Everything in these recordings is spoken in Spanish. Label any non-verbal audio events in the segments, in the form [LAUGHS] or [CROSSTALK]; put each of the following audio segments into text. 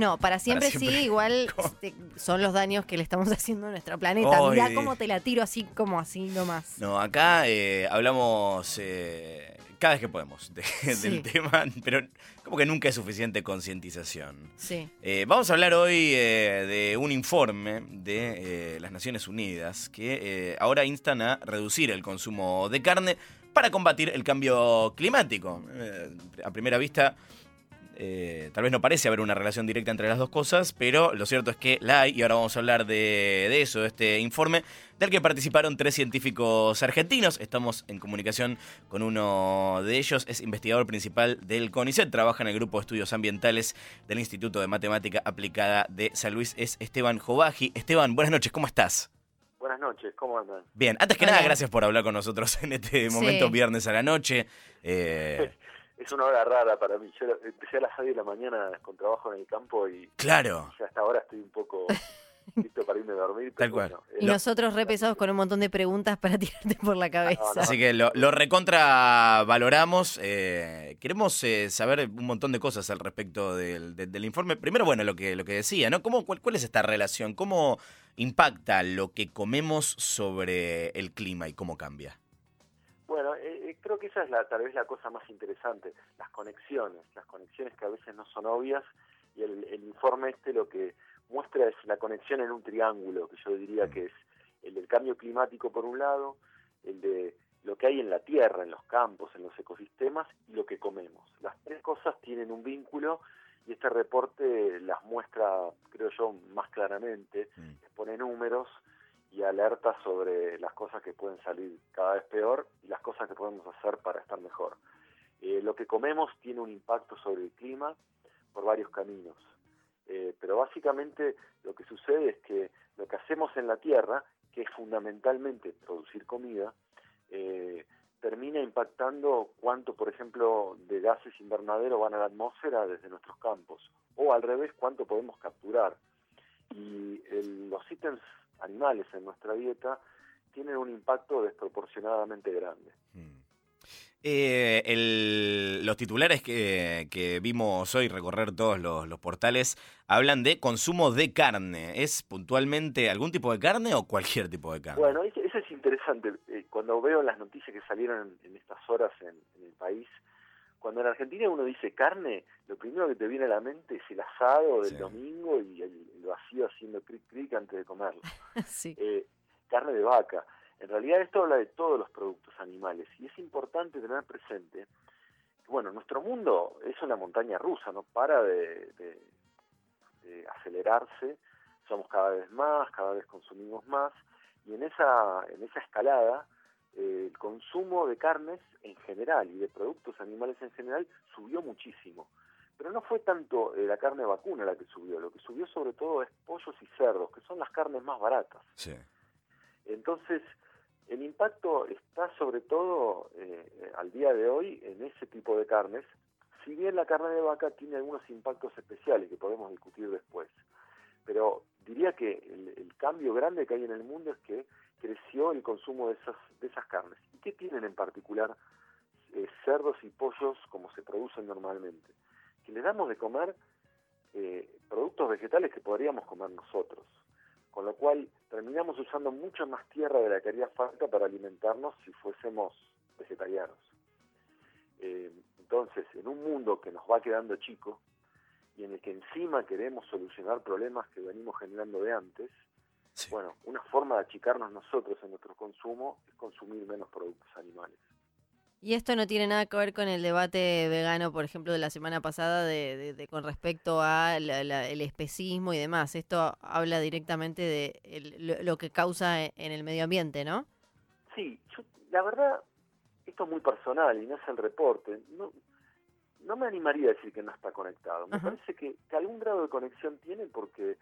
No, para siempre, siempre. sí, [LAUGHS] igual este, son los daños que le estamos [LAUGHS] haciendo a nuestro planeta. Mirá cómo te la tiro así como así nomás. No, acá eh, hablamos eh, cada vez que podemos de- [LAUGHS] Sí. del tema, pero como que nunca es suficiente concientización. Sí. Eh, vamos a hablar hoy eh, de un informe de las Naciones Unidas que ahora instan a reducir el consumo de carne para combatir el cambio climático. A primera vista, eh, tal vez no parece haber una relación directa entre las dos cosas, pero lo cierto es que la hay y ahora vamos a hablar de, de eso, de este informe del que participaron tres científicos argentinos. Estamos en comunicación con uno de ellos, es investigador principal del CONICET, trabaja en el grupo de estudios ambientales del Instituto de Matemática Aplicada de San Luis, es Esteban Jovaji. Esteban, buenas noches, ¿cómo estás? Buenas noches, ¿cómo andan? Bien, antes que Hola. nada, gracias por hablar con nosotros en este momento, Sí. viernes a la noche. Eh, [LAUGHS] Es una hora rara para mí. Yo empecé a las 6 de la mañana con trabajo en el campo y claro, ya hasta ahora estoy un poco [LAUGHS] listo para irme a dormir. Tal cual. bueno, Y el- nosotros re pesados con un montón de preguntas para [LAUGHS] tirarte por la cabeza. No, no. Así que lo, lo recontra valoramos. eh, queremos eh, saber un montón de cosas al respecto del, del- del informe. Primero, bueno, lo que, lo que decía, ¿no? ¿Cómo, cuál, ¿Cuál es esta relación? ¿Cómo impacta lo que comemos sobre el clima y cómo cambia? Creo que esa es la, tal vez la cosa más interesante, las conexiones, las conexiones que a veces no son obvias y el, el informe este lo que muestra es la conexión en un triángulo, que yo diría que es el del cambio climático por un lado, el de lo que hay en la tierra, en los campos, en los ecosistemas y lo que comemos. Las tres cosas tienen un vínculo y este reporte las muestra, creo yo, más claramente, Mm. pone números y alerta sobre las cosas que pueden salir cada vez peor y las cosas que podemos hacer para estar mejor. Eh, lo que comemos tiene un impacto sobre el clima por varios caminos, Eh, pero básicamente lo que sucede es que lo que hacemos en la Tierra, que es fundamentalmente producir comida, eh, termina impactando cuánto, por ejemplo, de gases invernadero van a la atmósfera desde nuestros campos, o al revés, cuánto podemos capturar. Y el- los ítems animales en nuestra dieta tienen un impacto desproporcionadamente grande. Mm. Eh, el- los titulares que, que vimos hoy recorrer todos los, los portales hablan de consumo de carne. ¿Es puntualmente algún tipo de carne o cualquier tipo de carne? Bueno, eso, es interesante. Eh, cuando veo las noticias que salieron en, en estas horas en, en el país, cuando en Argentina uno dice carne, lo primero que te viene a la mente es el asado del Sí. domingo y el, el vacío haciendo cric cric antes de comerlo. [LAUGHS] Sí. Eh, carne de vaca. En realidad esto habla de todos los productos animales y es importante tener presente que, bueno, nuestro mundo es una montaña rusa, no para de, de- de acelerarse, somos cada vez más, cada vez consumimos más y en esa, en esa escalada el consumo de carnes en general y de productos animales en general subió muchísimo. Pero no fue tanto eh, la carne vacuna la que subió, lo que subió sobre todo es pollos y cerdos, que son las carnes más baratas. Sí. Entonces, el impacto está sobre todo eh, eh, al día de hoy en ese tipo de carnes, si bien la carne de vaca tiene algunos impactos especiales que podemos discutir después. Pero diría que el, el cambio grande que hay en el mundo es que creció el consumo de esas, de esas carnes. ¿Y qué tienen en particular eh, cerdos y pollos como se producen normalmente? Que les damos de comer eh, productos vegetales que podríamos comer nosotros con lo cual terminamos usando mucho más tierra de la que haría falta para alimentarnos si fuésemos vegetarianos. Eh, entonces, en un mundo que nos va quedando chico y en el que encima queremos solucionar problemas que venimos generando de antes, Sí. bueno, una forma de achicarnos nosotros en nuestro consumo es consumir menos productos animales. Y esto no tiene nada que ver con el debate vegano, por ejemplo, de la semana pasada, de, de- de- con respecto a la- la- el especismo y demás. Esto habla directamente de el- lo, que causa en el medio ambiente, ¿no? Sí, yo, la verdad, esto es muy personal y no es el reporte. No, no me animaría a decir que no está conectado. Me Ajá. parece que, que algún grado de conexión tiene porque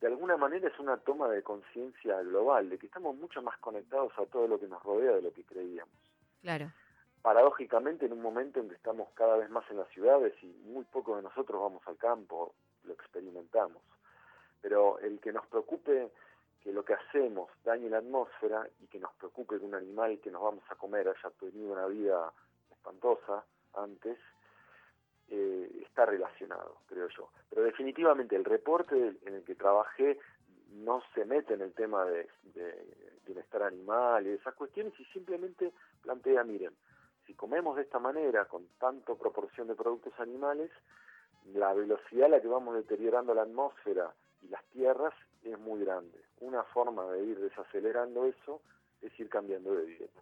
de alguna manera es una toma de conciencia global, de que estamos mucho más conectados a todo lo que nos rodea de lo que creíamos. Claro. Paradójicamente, en un momento en que estamos cada vez más en las ciudades y muy pocos de nosotros vamos al campo, lo experimentamos. Pero el que nos preocupe que lo que hacemos dañe la atmósfera y que nos preocupe que un animal que nos vamos a comer haya tenido una vida espantosa antes, eh, está relacionado, creo yo. Pero definitivamente el reporte en el que trabajé no se mete en el tema de, bienestar animal y esas cuestiones y simplemente plantea, miren, si comemos de esta manera, con tanto proporción de productos animales, la velocidad a la que vamos deteriorando la atmósfera y las tierras es muy grande. Una forma de ir desacelerando eso es ir cambiando de dieta.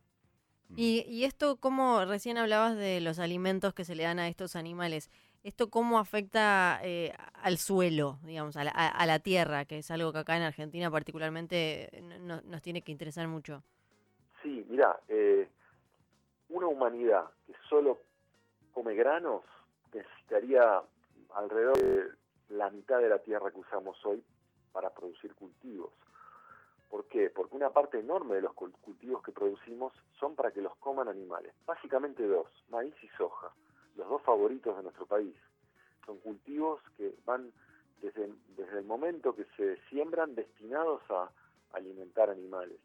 Y, y esto, como recién hablabas de los alimentos que se le dan a estos animales, ¿esto cómo afecta eh, al suelo, digamos, a la, tierra, que es algo que acá en Argentina particularmente nos tiene que interesar mucho? Sí, mira, eh, una humanidad que solo come granos necesitaría alrededor de la mitad de la tierra que usamos hoy para producir cultivos. ¿Por qué? Porque una parte enorme de los cultivos que producimos son para que los coman animales. Básicamente dos, maíz y soja, los dos favoritos de nuestro país. Son cultivos que van desde, desde el momento que se siembran destinados a alimentar animales.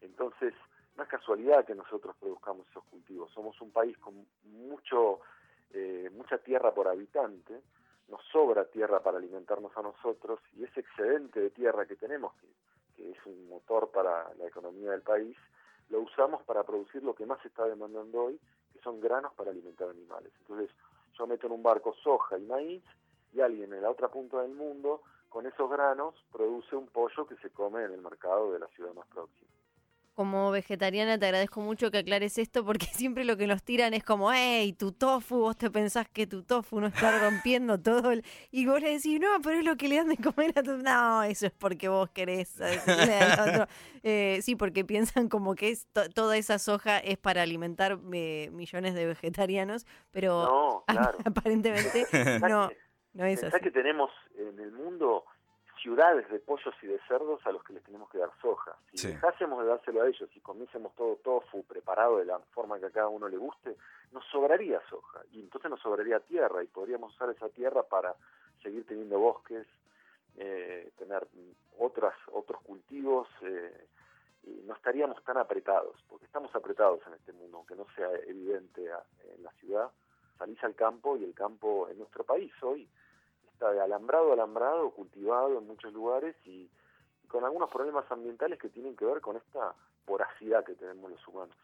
Entonces, no es casualidad que nosotros produzcamos esos cultivos. Somos un país con mucho, eh, mucha tierra por habitante, nos sobra tierra para alimentarnos a nosotros y ese excedente de tierra que tenemos, que que es un motor para la economía del país, lo usamos para producir lo que más se está demandando hoy, que son granos para alimentar animales. Entonces, yo meto en un barco soja y maíz y alguien en la otra punta del mundo con esos granos produce un pollo que se come en el mercado de la ciudad más próxima como vegetariana te agradezco mucho que aclares esto porque [LAUGHS] siempre lo que nos tiran es como, hey, tu tofu, vos te pensás que tu tofu no está rompiendo todo. El... Y vos le decís, no, pero es lo que le dan de comer a tu... No, eso es porque vos querés. [LAUGHS] Eh, sí, porque piensan como que es toda esa soja es para alimentar eh, millones de vegetarianos, pero [LAUGHS] aparentemente no, no es así. que tenemos en el mundo ciudades de pollos y de cerdos a los que les tenemos que dar soja. Si dejásemos de dárselo a ellos y comiésemos todo tofu preparado de la forma que a cada uno le guste, nos sobraría soja y entonces nos sobraría tierra y podríamos usar esa tierra para seguir teniendo bosques, eh, tener otras otros cultivos eh, y no estaríamos tan apretados, porque estamos apretados en este mundo, aunque no sea evidente en la ciudad. Salís al campo y el campo en nuestro país hoy de alambrado alambrado, cultivado en muchos lugares y, con algunos problemas ambientales que tienen que ver con esta voracidad que tenemos los humanos.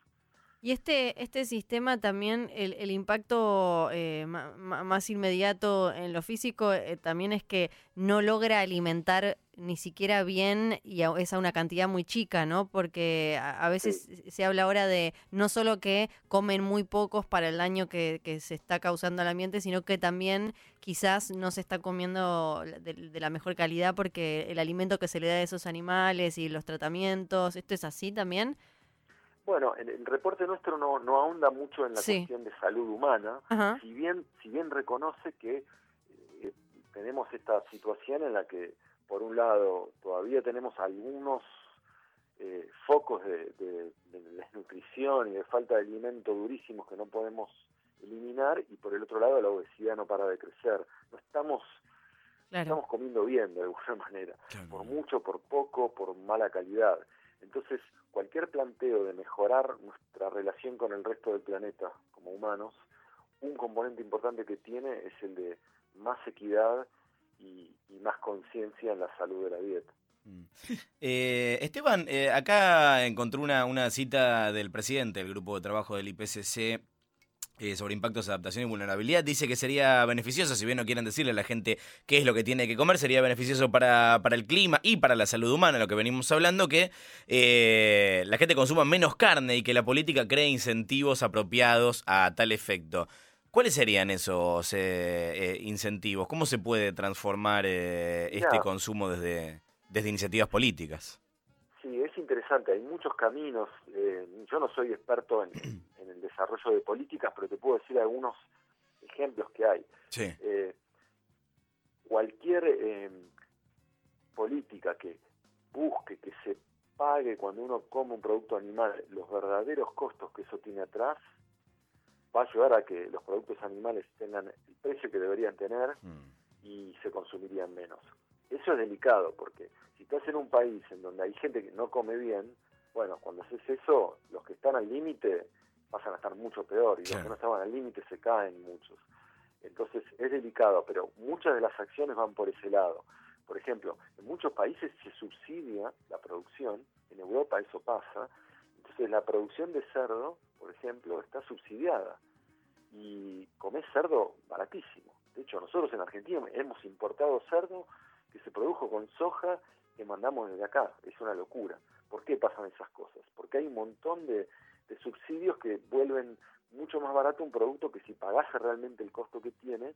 Y este, este sistema también, el, el impacto eh, más inmediato en lo físico eh, también es que no logra alimentar ni siquiera bien y es a una cantidad muy chica, ¿no? Porque a, veces se habla ahora de no solo que comen muy pocos para el daño que, se está causando al ambiente, sino que también quizás no se está comiendo de, de, la mejor calidad porque el alimento que se le da a esos animales y los tratamientos, ¿esto es así también? Bueno, en el reporte nuestro no, no ahonda mucho en la cuestión de salud humana, si bien si bien reconoce que eh, tenemos esta situación en la que, por un lado, todavía tenemos algunos eh, focos de, desnutrición y de falta de alimento durísimos que no podemos eliminar, y por el otro lado, la obesidad no para de crecer. No estamos estamos comiendo bien de alguna [LAUGHS] manera, por mucho, por poco, por mala calidad. Entonces, cualquier planteo de mejorar nuestra relación con el resto del planeta como humanos, un componente importante que tiene es el de más equidad y, más conciencia en la salud de la dieta. Mm. [LAUGHS] Eh, Esteban, eh, acá encontré una, una cita del presidente del grupo de trabajo del IPCC eh, sobre impactos, adaptación y vulnerabilidad. Dice que sería beneficioso, si bien no quieren decirle a la gente qué es lo que tiene que comer, sería beneficioso para, para el clima y para la salud humana, lo que venimos hablando, que eh, la gente consuma menos carne y que la política cree incentivos apropiados a tal efecto. ¿Cuáles serían esos eh, incentivos? ¿Cómo se puede transformar este consumo desde, desde iniciativas políticas? Sí, es interesante, hay muchos caminos. yo no soy experto [CLEARS THROAT] en, el desarrollo de políticas, pero te puedo decir algunos ejemplos que hay. Eh, cualquier eh, política que busque que se pague cuando uno come un producto animal los verdaderos costos que eso tiene atrás, va a ayudar a que los productos animales tengan el precio que deberían tener mm. y se consumirían menos. Eso es delicado porque si estás en un país en donde hay gente que no come bien, bueno, cuando haces eso, los que están al límite pasan a estar mucho peor y los que no estaban al límite se caen muchos. Entonces es delicado, pero muchas de las acciones van por ese lado. Por ejemplo, en muchos países se subsidia la producción, en Europa eso pasa, entonces la producción de cerdo, por ejemplo, está subsidiada y comer cerdo baratísimo. De hecho, nosotros en Argentina hemos importado cerdo que se produjo con soja que mandamos desde acá. Es una locura. ¿Por qué pasan esas cosas? Porque hay un montón de, subsidios que vuelven mucho más barato un producto que si pagase realmente el costo que tiene,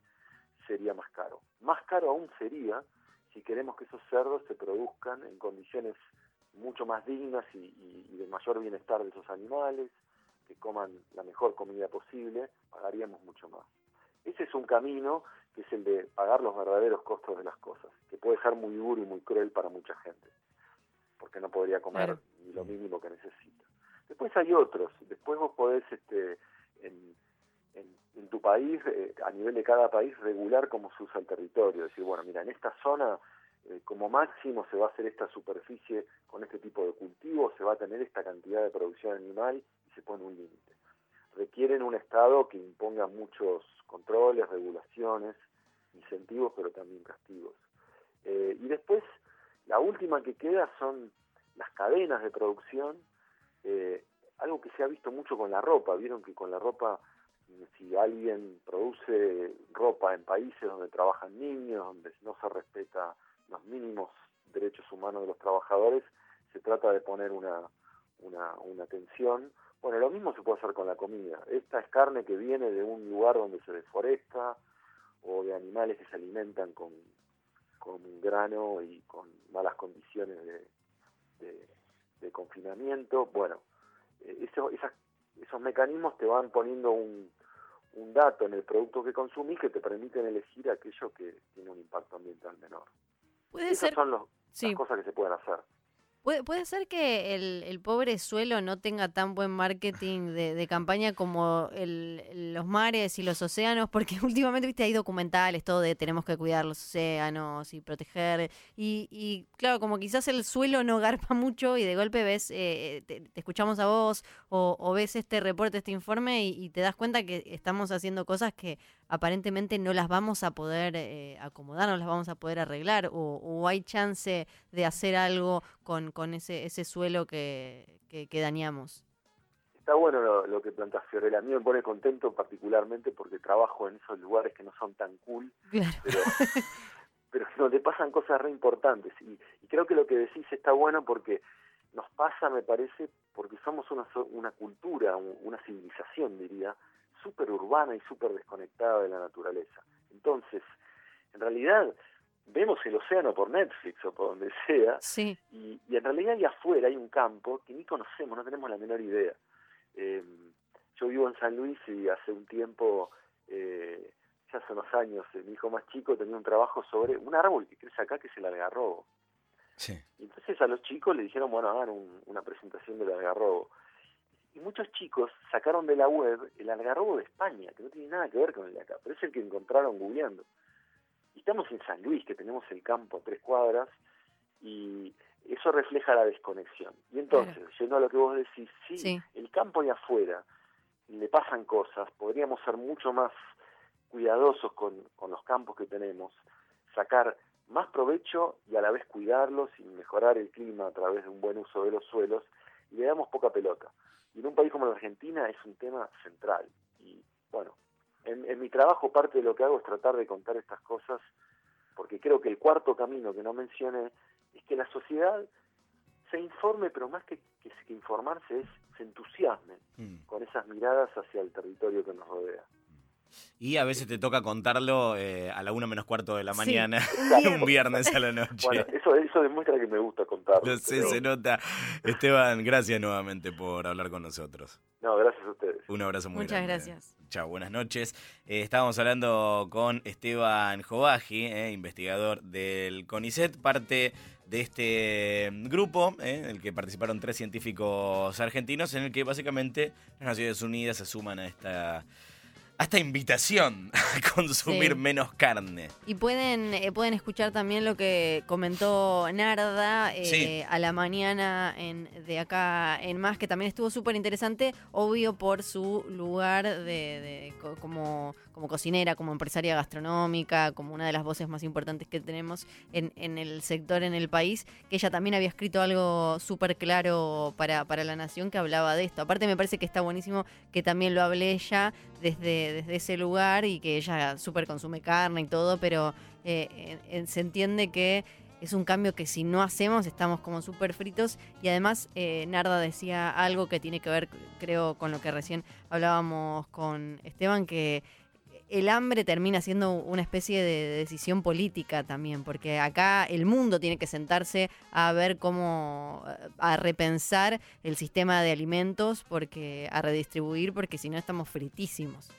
sería más caro. Más caro aún sería si queremos que esos cerdos se produzcan en condiciones mucho más dignas y, de mayor bienestar de esos animales, que coman la mejor comida posible, pagaríamos mucho más. Ese es un camino que es el de pagar los verdaderos costos de las cosas, que puede ser muy duro y muy cruel para mucha gente, porque no podría comer ni lo mínimo que necesita. Después hay otros, después vos podés este, en, en, tu país, eh, a nivel de cada país, regular cómo se usa el territorio. Decir, bueno, mira, en esta zona eh, como máximo se va a hacer esta superficie con este tipo de cultivo, se va a tener esta cantidad de producción animal y se pone un límite. Requieren un Estado que imponga muchos controles, regulaciones, incentivos, pero también castigos. Eh, y después, la última que queda son las cadenas de producción, algo que se ha visto mucho con la ropa. Vieron que con la ropa si alguien produce ropa en países donde trabajan niños, donde no se respeta los mínimos derechos humanos de los trabajadores, se trata de poner una, una, una tensión. Bueno, lo mismo se puede hacer con la comida. Esta es carne que viene de un lugar donde se deforesta o de animales que se alimentan con, con grano y con malas condiciones de, de, confinamiento. Bueno, eh, eso, esos mecanismos te van poniendo un, un dato en el producto que consumís que te permiten elegir aquello que tiene un impacto ambiental menor. Puede Esas son las cosas que se pueden hacer. Puede, ser que el, pobre suelo no tenga tan buen marketing de, campaña como el, los mares y los océanos, porque [LAUGHS] últimamente viste hay documentales, todo de tenemos que cuidar los océanos y proteger. Y, y claro, como quizás el suelo no garpa mucho y de golpe ves, eh, te, escuchamos a vos o, o, ves este reporte, este informe y, te das cuenta que estamos haciendo cosas que aparentemente no las vamos a poder eh, acomodar, no las vamos a poder arreglar, o, o hay chance de hacer algo con, con ese, ese suelo que, que, dañamos. Está bueno lo, que plantas Fiorella. A mí me pone contento particularmente porque trabajo en esos lugares que no son tan cool, pero, [LAUGHS] pero donde pasan cosas re importantes. Y, creo que lo que decís está bueno porque nos pasa, me parece, porque somos una, una cultura, una civilización, diría, súper urbana y súper desconectada de la naturaleza. Entonces, en realidad, vemos el océano por Netflix o por donde sea, y, en realidad ahí afuera hay un campo que ni conocemos, no tenemos la menor idea. Eh, yo vivo en San Luis y hace un tiempo, eh, ya hace unos años, eh, mi hijo más chico tenía un trabajo sobre un árbol que crece acá que es el algarrobo. Sí. Y entonces a los chicos le dijeron, bueno, hagan una presentación del algarrobo. Y muchos chicos sacaron de la web el algarrobo de España, que no tiene nada que ver con el de acá, pero es el que encontraron googleando. Y estamos en San Luis, que tenemos el campo a tres cuadras, y eso refleja la desconexión. Y entonces, yendo a lo que vos decís, sí, el campo y afuera le pasan cosas, podríamos ser mucho más cuidadosos con, con los campos que tenemos, sacar más provecho y a la vez cuidarlos y mejorar el clima a través de un buen uso de los suelos, y le damos poca pelota. Y en un país como la Argentina es un tema central. Y bueno, en, mi trabajo parte de lo que hago es tratar de contar estas cosas, porque creo que el cuarto camino que no mencioné es que la sociedad se informe, pero más que, que, informarse es se entusiasme mm. con esas miradas hacia el territorio que nos rodea. Y a veces te toca contarlo eh, a la una menos cuarto de la mañana, [LAUGHS] [LAUGHS] un viernes a la noche. Bueno, eso, eso demuestra que me gusta contarlo. Sí, se nota. Esteban, gracias nuevamente por hablar con nosotros. No, gracias a ustedes. Un abrazo muy Muchas gracias. Chao, buenas noches. Eh, estábamos hablando con Esteban Jovaji, eh, investigador del CONICET, parte de este grupo, en el que participaron tres científicos argentinos, en el que básicamente las Naciones Unidas se suman a esta hasta invitación [LAUGHS] a consumir Sí. menos carne. Y pueden, eh, pueden escuchar también lo que comentó Narda eh, Sí. a la mañana en, de acá en más, que también estuvo súper interesante, obvio por su lugar de, de co- como, como cocinera, como empresaria gastronómica, como una de las voces más importantes que tenemos en, en el sector en el país, que ella también había escrito algo súper claro para, para la nación que hablaba de esto. Aparte me parece que está buenísimo que también lo hable ella desde, desde ese lugar y que ella súper consume carne y todo, pero eh, se entiende que es un cambio que si no hacemos estamos como súper fritos. Y además eh, Narda decía algo que tiene que ver creo con lo que recién hablábamos con Esteban que el hambre termina siendo una especie de decisión política también, porque acá el mundo tiene que sentarse a ver cómo, eh, a repensar el sistema de alimentos, porque a redistribuir, porque si no estamos fritísimos.